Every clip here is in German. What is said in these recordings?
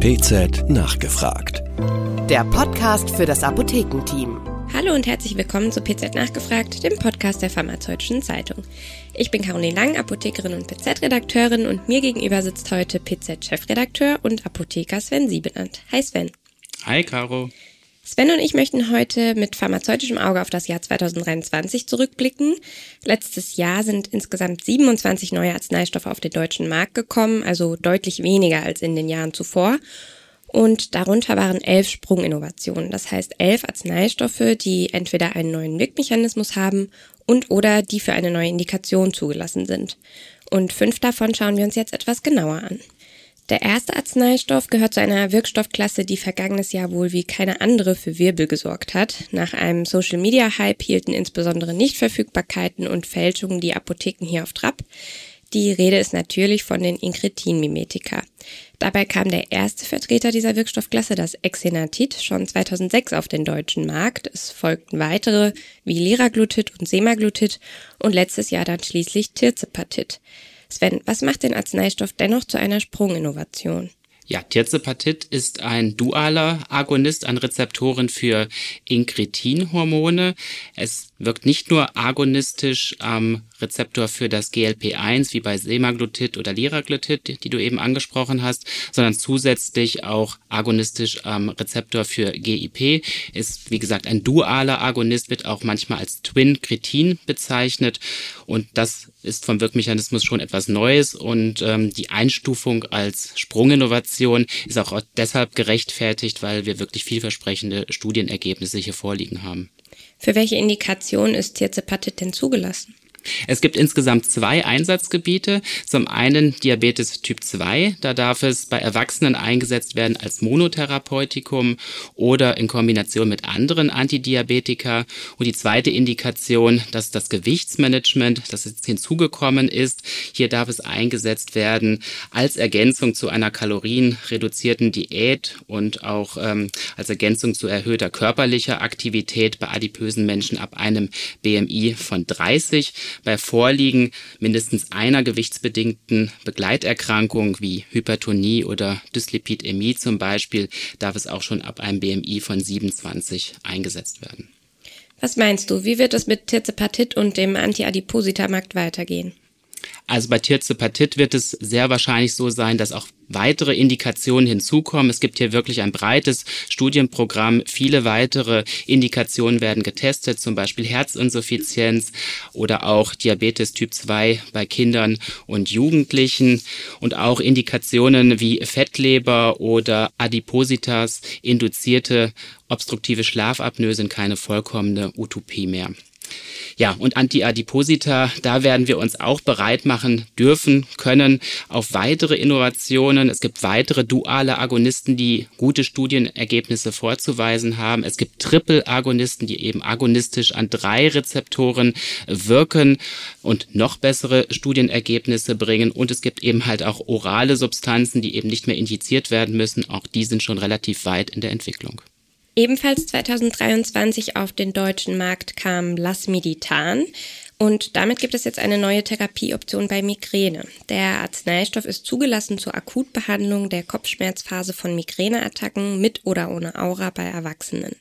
PZ nachgefragt. Der Podcast für das Apothekenteam. Hallo und herzlich willkommen zu PZ Nachgefragt, dem Podcast der Pharmazeutischen Zeitung. Ich bin Caroline Lang, Apothekerin und PZ-Redakteurin und mir gegenüber sitzt heute PZ-Chefredakteur und Apotheker Sven Siebenand. Hi Sven. Hi Caro. Sven und ich möchten heute mit pharmazeutischem Auge auf das Jahr 2023 zurückblicken. Letztes Jahr sind insgesamt 27 neue Arzneistoffe auf den deutschen Markt gekommen, also deutlich weniger als in den Jahren zuvor. Und darunter waren elf Sprunginnovationen, das heißt elf Arzneistoffe, die entweder einen neuen Wirkmechanismus haben und oder die für eine neue Indikation zugelassen sind. Und fünf davon schauen wir uns jetzt etwas genauer an. Der erste Arzneistoff gehört zu einer Wirkstoffklasse, die vergangenes Jahr wohl wie keine andere für Wirbel gesorgt hat. Nach einem Social-Media-Hype hielten insbesondere Nichtverfügbarkeiten und Fälschungen die Apotheken hier auf Trab. Die Rede ist natürlich von den Inkretin-Mimetika. Dabei kam der erste Vertreter dieser Wirkstoffklasse, das Exenatit, schon 2006 auf den deutschen Markt. Es folgten weitere wie Liraglutid und Semaglutid und letztes Jahr dann schließlich Tirzepatit. Sven, was macht den Arzneistoff dennoch zu einer Sprunginnovation? Ja, Tirzepatit ist ein dualer Agonist an Rezeptoren für Inkretinhormone. Es wirkt nicht nur agonistisch am Rezeptor für das GLP-1 wie bei Semaglutid oder Liraglutid, die du eben angesprochen hast, sondern zusätzlich auch agonistisch am Rezeptor für GIP. Ist wie gesagt ein dualer Agonist, wird auch manchmal als Twin-Kretin bezeichnet und das ist vom Wirkmechanismus schon etwas Neues und ähm, die Einstufung als Sprunginnovation ist auch deshalb gerechtfertigt, weil wir wirklich vielversprechende Studienergebnisse hier vorliegen haben. Für welche Indikation ist Tirzepatit denn zugelassen? Es gibt insgesamt zwei Einsatzgebiete. Zum einen Diabetes Typ 2. Da darf es bei Erwachsenen eingesetzt werden als Monotherapeutikum oder in Kombination mit anderen Antidiabetika. Und die zweite Indikation, das ist das Gewichtsmanagement, das jetzt hinzugekommen ist. Hier darf es eingesetzt werden als Ergänzung zu einer kalorienreduzierten Diät und auch ähm, als Ergänzung zu erhöhter körperlicher Aktivität bei adipösen Menschen ab einem BMI von 30 bei Vorliegen mindestens einer gewichtsbedingten Begleiterkrankung wie Hypertonie oder Dyslipidämie zum Beispiel darf es auch schon ab einem BMI von 27 eingesetzt werden. Was meinst du, wie wird es mit Tirzepatit und dem Antiadipositamarkt weitergehen? Also bei Tirzepatit wird es sehr wahrscheinlich so sein, dass auch weitere Indikationen hinzukommen. Es gibt hier wirklich ein breites Studienprogramm. Viele weitere Indikationen werden getestet, zum Beispiel Herzinsuffizienz oder auch Diabetes Typ 2 bei Kindern und Jugendlichen und auch Indikationen wie Fettleber oder Adipositas induzierte obstruktive Schlafapnoe sind keine vollkommene Utopie mehr. Ja, und Antiadiposita, da werden wir uns auch bereit machen dürfen, können auf weitere Innovationen. Es gibt weitere duale Agonisten, die gute Studienergebnisse vorzuweisen haben. Es gibt Triple-Agonisten, die eben agonistisch an drei Rezeptoren wirken und noch bessere Studienergebnisse bringen. Und es gibt eben halt auch orale Substanzen, die eben nicht mehr injiziert werden müssen. Auch die sind schon relativ weit in der Entwicklung. Ebenfalls 2023 auf den deutschen Markt kam Lasmiditan. Und damit gibt es jetzt eine neue Therapieoption bei Migräne. Der Arzneistoff ist zugelassen zur Akutbehandlung der Kopfschmerzphase von Migräneattacken mit oder ohne Aura bei Erwachsenen.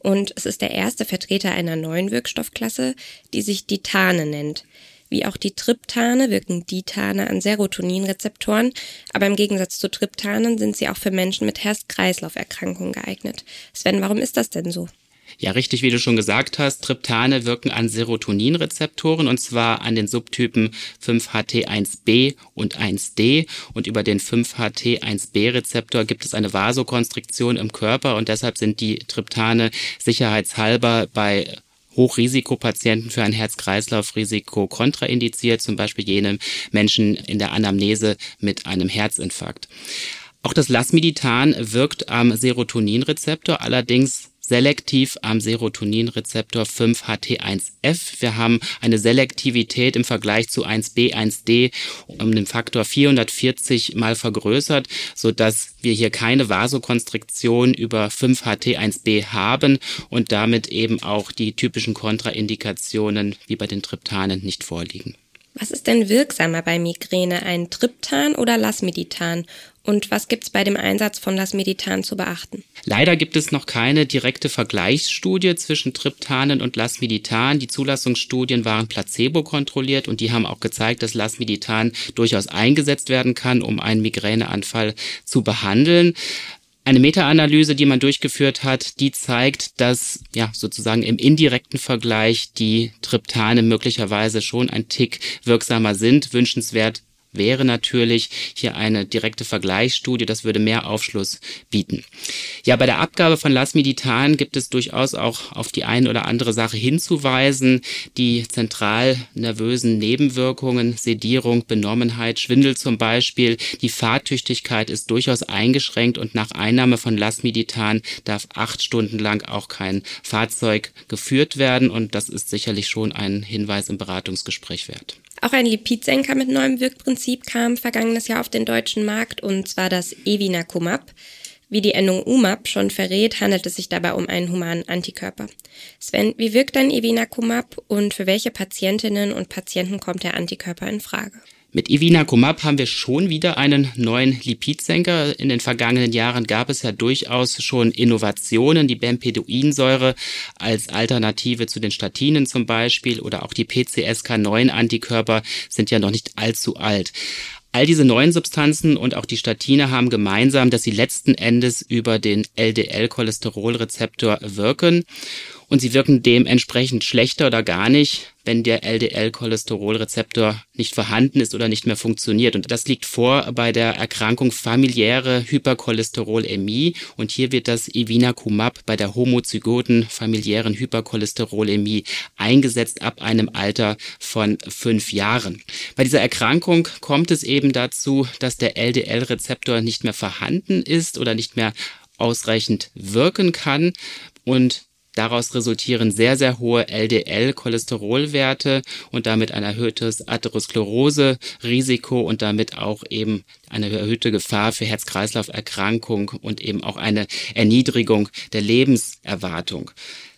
Und es ist der erste Vertreter einer neuen Wirkstoffklasse, die sich Ditane nennt. Wie auch die Triptane wirken Ditane an Serotoninrezeptoren, aber im Gegensatz zu Triptanen sind sie auch für Menschen mit Herz-Kreislauf-Erkrankungen geeignet. Sven, warum ist das denn so? Ja, richtig, wie du schon gesagt hast, Triptane wirken an Serotoninrezeptoren und zwar an den Subtypen 5-HT1B und 1D und über den 5-HT1B-Rezeptor gibt es eine Vasokonstriktion im Körper und deshalb sind die Triptane sicherheitshalber bei Hochrisikopatienten für ein Herz-Kreislauf-Risiko kontraindiziert, zum Beispiel jene Menschen in der Anamnese mit einem Herzinfarkt. Auch das Lasmiditan wirkt am Serotoninrezeptor, allerdings selektiv am Serotoninrezeptor 5-HT1F. Wir haben eine Selektivität im Vergleich zu 1B, 1D um den Faktor 440 mal vergrößert, so dass wir hier keine Vasokonstriktion über 5-HT1B haben und damit eben auch die typischen Kontraindikationen wie bei den Triptanen nicht vorliegen. Was ist denn wirksamer bei Migräne, ein Triptan oder Lasmiditan? Und was gibt es bei dem Einsatz von Lasmeditan zu beachten? Leider gibt es noch keine direkte Vergleichsstudie zwischen Triptanen und Lasmeditan. Die Zulassungsstudien waren placebo-kontrolliert und die haben auch gezeigt, dass Lasmeditan durchaus eingesetzt werden kann, um einen Migräneanfall zu behandeln. Eine Meta-Analyse, die man durchgeführt hat, die zeigt, dass ja sozusagen im indirekten Vergleich die Triptane möglicherweise schon ein Tick wirksamer sind. Wünschenswert wäre natürlich hier eine direkte Vergleichsstudie. Das würde mehr Aufschluss bieten. Ja, bei der Abgabe von Lasmiditan gibt es durchaus auch auf die eine oder andere Sache hinzuweisen. Die zentral nervösen Nebenwirkungen, Sedierung, Benommenheit, Schwindel zum Beispiel. Die Fahrtüchtigkeit ist durchaus eingeschränkt und nach Einnahme von Lasmiditan darf acht Stunden lang auch kein Fahrzeug geführt werden. Und das ist sicherlich schon ein Hinweis im Beratungsgespräch wert. Auch ein Lipidsenker mit neuem Wirkprinzip kam vergangenes Jahr auf den deutschen Markt und zwar das Evinacumab. Wie die Endung UMAP schon verrät, handelt es sich dabei um einen humanen Antikörper. Sven, wie wirkt ein Evinacumab und für welche Patientinnen und Patienten kommt der Antikörper in Frage? Mit Ivinacumab haben wir schon wieder einen neuen Lipidsenker. In den vergangenen Jahren gab es ja durchaus schon Innovationen, die Bempeduinsäure als Alternative zu den Statinen zum Beispiel oder auch die PCSK9-Antikörper sind ja noch nicht allzu alt. All diese neuen Substanzen und auch die Statine haben gemeinsam, dass sie letzten Endes über den LDL-Cholesterolrezeptor wirken und sie wirken dementsprechend schlechter oder gar nicht, wenn der LDL-Cholesterolrezeptor nicht vorhanden ist oder nicht mehr funktioniert. Und das liegt vor bei der Erkrankung familiäre Hypercholesterolämie. Und hier wird das Evinacumab bei der homozygoten familiären Hypercholesterolämie eingesetzt ab einem Alter von fünf Jahren. Bei dieser Erkrankung kommt es eben dazu, dass der LDL-Rezeptor nicht mehr vorhanden ist oder nicht mehr ausreichend wirken kann. Und Daraus resultieren sehr, sehr hohe LDL-Cholesterolwerte und damit ein erhöhtes Atherosklerose-Risiko und damit auch eben eine erhöhte Gefahr für Herz-Kreislauf-Erkrankung und eben auch eine Erniedrigung der Lebenserwartung.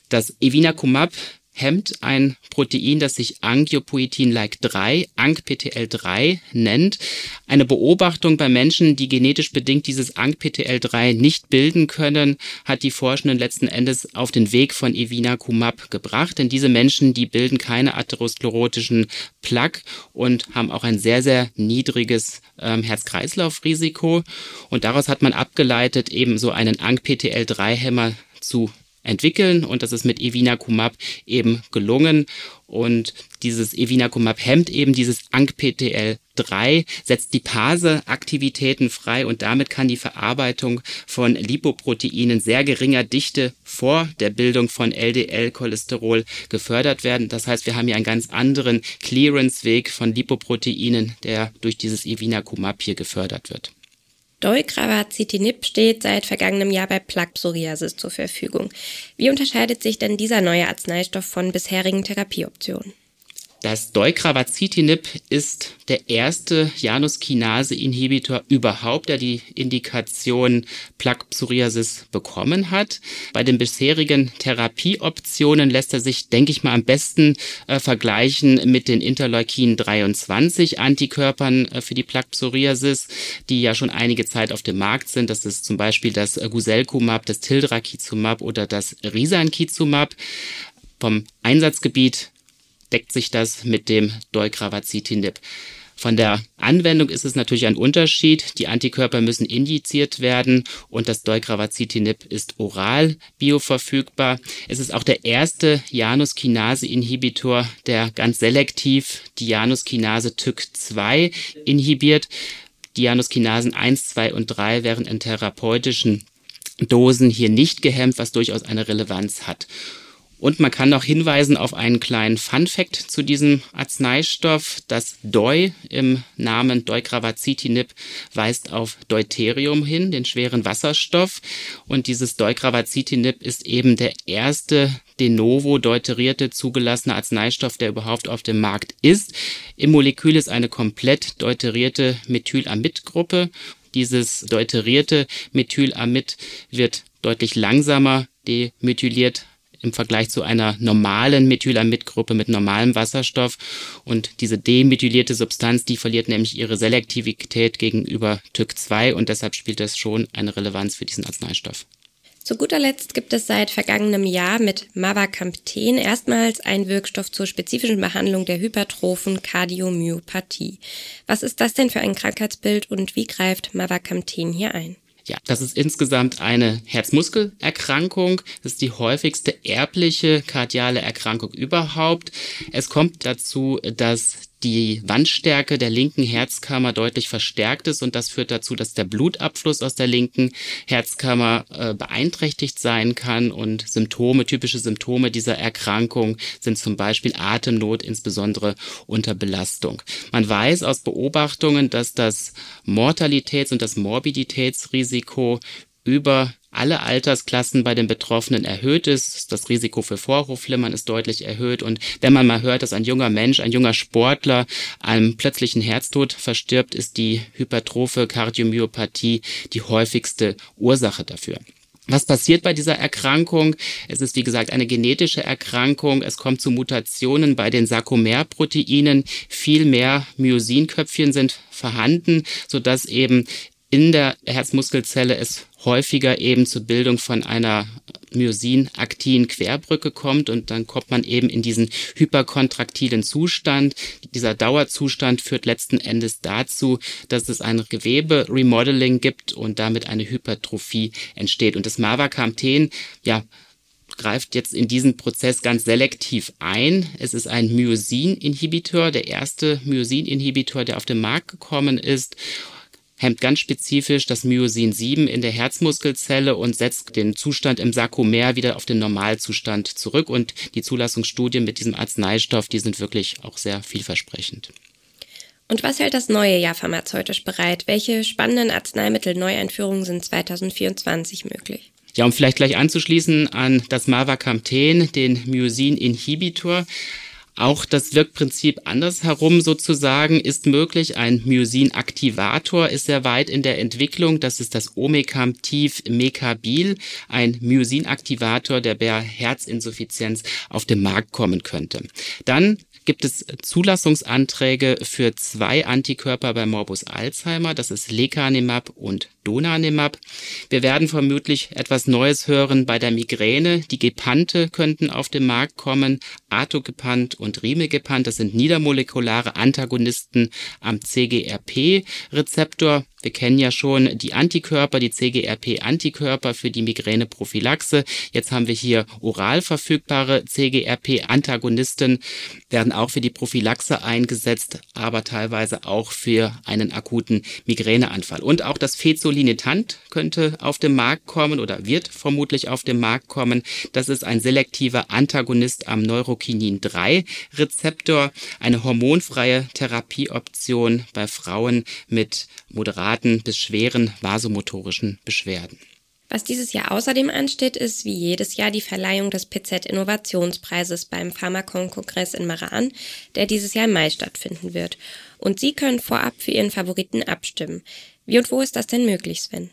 Das Evinacumab hemmt ein Protein, das sich Angiopoietin-like 3, ANGPTL3 nennt. Eine Beobachtung bei Menschen, die genetisch bedingt dieses ANGPTL3 nicht bilden können, hat die Forschenden letzten Endes auf den Weg von Evinacumab gebracht. Denn diese Menschen, die bilden keine atherosklerotischen Plaque und haben auch ein sehr, sehr niedriges ähm, Herz-Kreislauf-Risiko. Und daraus hat man abgeleitet, eben so einen ANGPTL3-Hämmer zu entwickeln und das ist mit Evinacumab eben gelungen und dieses Evinacumab hemmt eben dieses ANGPTL3, setzt die Pase-Aktivitäten frei und damit kann die Verarbeitung von Lipoproteinen sehr geringer Dichte vor der Bildung von LDL-Cholesterol gefördert werden. Das heißt, wir haben hier einen ganz anderen Clearance-Weg von Lipoproteinen, der durch dieses Evinacumab hier gefördert wird. Deucravacitinib steht seit vergangenem Jahr bei Plaque Psoriasis zur Verfügung. Wie unterscheidet sich denn dieser neue Arzneistoff von bisherigen Therapieoptionen? Das Deucravacitinib ist der erste Januskinase-Inhibitor überhaupt, der die Indikation Plaque Psoriasis bekommen hat. Bei den bisherigen Therapieoptionen lässt er sich, denke ich mal, am besten äh, vergleichen mit den Interleukin 23 Antikörpern äh, für die Plaque Psoriasis, die ja schon einige Zeit auf dem Markt sind. Das ist zum Beispiel das Guselkumab, das Tildrakizumab oder das Risankizumab. Vom Einsatzgebiet deckt sich das mit dem Deucravacitinib. Von der Anwendung ist es natürlich ein Unterschied. Die Antikörper müssen injiziert werden und das Deucravacitinib ist oral bioverfügbar. Es ist auch der erste Januskinase-Inhibitor, der ganz selektiv die Januskinase TYK2 inhibiert. Die Januskinasen 1, 2 und 3 wären in therapeutischen Dosen hier nicht gehemmt, was durchaus eine Relevanz hat. Und man kann noch hinweisen auf einen kleinen Fun-Fact zu diesem Arzneistoff. Das Deu im Namen Deucravacitinib weist auf Deuterium hin, den schweren Wasserstoff. Und dieses Deucravacitinib ist eben der erste de novo deuterierte zugelassene Arzneistoff, der überhaupt auf dem Markt ist. Im Molekül ist eine komplett deuterierte Methylamid-Gruppe. Dieses deuterierte Methylamid wird deutlich langsamer demethyliert im Vergleich zu einer normalen Methylamidgruppe mit normalem Wasserstoff. Und diese demethylierte Substanz, die verliert nämlich ihre Selektivität gegenüber TYK2 und deshalb spielt das schon eine Relevanz für diesen Arzneistoff. Zu guter Letzt gibt es seit vergangenem Jahr mit Mavacampten erstmals einen Wirkstoff zur spezifischen Behandlung der hypertrophen Kardiomyopathie. Was ist das denn für ein Krankheitsbild und wie greift Mavacampten hier ein? Ja, das ist insgesamt eine Herzmuskelerkrankung. Das ist die häufigste erbliche kardiale Erkrankung überhaupt. Es kommt dazu, dass die Wandstärke der linken Herzkammer deutlich verstärkt ist und das führt dazu, dass der Blutabfluss aus der linken Herzkammer äh, beeinträchtigt sein kann und Symptome, typische Symptome dieser Erkrankung sind zum Beispiel Atemnot, insbesondere unter Belastung. Man weiß aus Beobachtungen, dass das Mortalitäts- und das Morbiditätsrisiko über alle Altersklassen bei den Betroffenen erhöht ist. Das Risiko für Vorhofflimmern ist deutlich erhöht. Und wenn man mal hört, dass ein junger Mensch, ein junger Sportler einem plötzlichen Herztod verstirbt, ist die hypertrophe Kardiomyopathie die häufigste Ursache dafür. Was passiert bei dieser Erkrankung? Es ist wie gesagt eine genetische Erkrankung. Es kommt zu Mutationen bei den Sarkomerproteinen. Viel mehr Myosinköpfchen sind vorhanden, sodass eben in der Herzmuskelzelle es häufiger eben zur Bildung von einer myosinaktiven Querbrücke kommt und dann kommt man eben in diesen hyperkontraktilen Zustand. Dieser Dauerzustand führt letzten Endes dazu, dass es ein Gewebe-Remodeling gibt und damit eine Hypertrophie entsteht. Und das Mavacamten, ja, greift jetzt in diesen Prozess ganz selektiv ein. Es ist ein Myosin-Inhibitor, der erste Myosin-Inhibitor, der auf den Markt gekommen ist hemmt ganz spezifisch das Myosin 7 in der Herzmuskelzelle und setzt den Zustand im Sarkomer wieder auf den Normalzustand zurück. Und die Zulassungsstudien mit diesem Arzneistoff, die sind wirklich auch sehr vielversprechend. Und was hält das neue Jahr pharmazeutisch bereit? Welche spannenden Arzneimittel-Neueinführungen sind 2024 möglich? Ja, um vielleicht gleich anzuschließen an das Mavacamten, den Myosin-Inhibitor. Auch das Wirkprinzip andersherum sozusagen ist möglich. Ein Myosin-Aktivator ist sehr weit in der Entwicklung. Das ist das Omecamtiv Mecabil, ein Myosin-Aktivator, der bei Herzinsuffizienz auf den Markt kommen könnte. Dann gibt es Zulassungsanträge für zwei Antikörper bei Morbus Alzheimer. Das ist Lecanemab und Donanemab. Wir werden vermutlich etwas Neues hören bei der Migräne. Die Gepante könnten auf den Markt kommen. Atogepant und Rimegepant, das sind niedermolekulare Antagonisten am CGRP-Rezeptor. Wir kennen ja schon die Antikörper, die CGRP-Antikörper für die Migräneprophylaxe. Jetzt haben wir hier oral verfügbare CGRP-Antagonisten, werden auch für die Prophylaxe eingesetzt, aber teilweise auch für einen akuten Migräneanfall. Und auch das Fezolinetant könnte auf den Markt kommen oder wird vermutlich auf den Markt kommen. Das ist ein selektiver Antagonist am Neurokinin 3 Rezeptor, eine hormonfreie Therapieoption bei Frauen mit moderaten bis schweren vasomotorischen Beschwerden. Was dieses Jahr außerdem ansteht, ist wie jedes Jahr die Verleihung des PZ Innovationspreises beim Pharmakon-Kongress in Meran, der dieses Jahr im Mai stattfinden wird. Und Sie können vorab für Ihren Favoriten abstimmen. Wie und wo ist das denn möglich, Sven?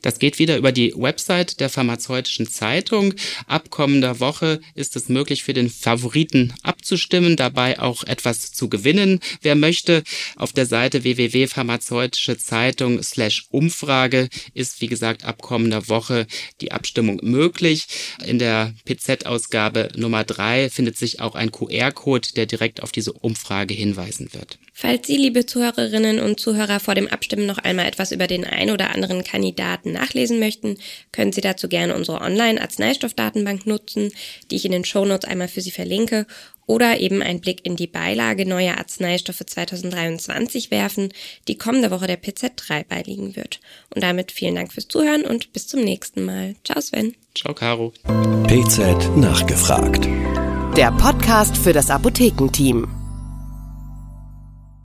Das geht wieder über die Website der Pharmazeutischen Zeitung. Ab kommender Woche ist es möglich, für den Favoriten abzustimmen, dabei auch etwas zu gewinnen. Wer möchte, auf der Seite www.pharmazeutische Zeitung slash Umfrage ist, wie gesagt, ab kommender Woche die Abstimmung möglich. In der PZ-Ausgabe Nummer drei findet sich auch ein QR-Code, der direkt auf diese Umfrage hinweisen wird. Falls Sie, liebe Zuhörerinnen und Zuhörer, vor dem Abstimmen noch einmal etwas über den ein oder anderen Kandidaten nachlesen möchten, können Sie dazu gerne unsere Online-Arzneistoffdatenbank nutzen, die ich in den Shownotes einmal für Sie verlinke, oder eben einen Blick in die Beilage neuer Arzneistoffe 2023 werfen, die kommende Woche der PZ3 beiliegen wird. Und damit vielen Dank fürs Zuhören und bis zum nächsten Mal. Ciao Sven. Ciao Caro. PZ nachgefragt. Der Podcast für das Apothekenteam.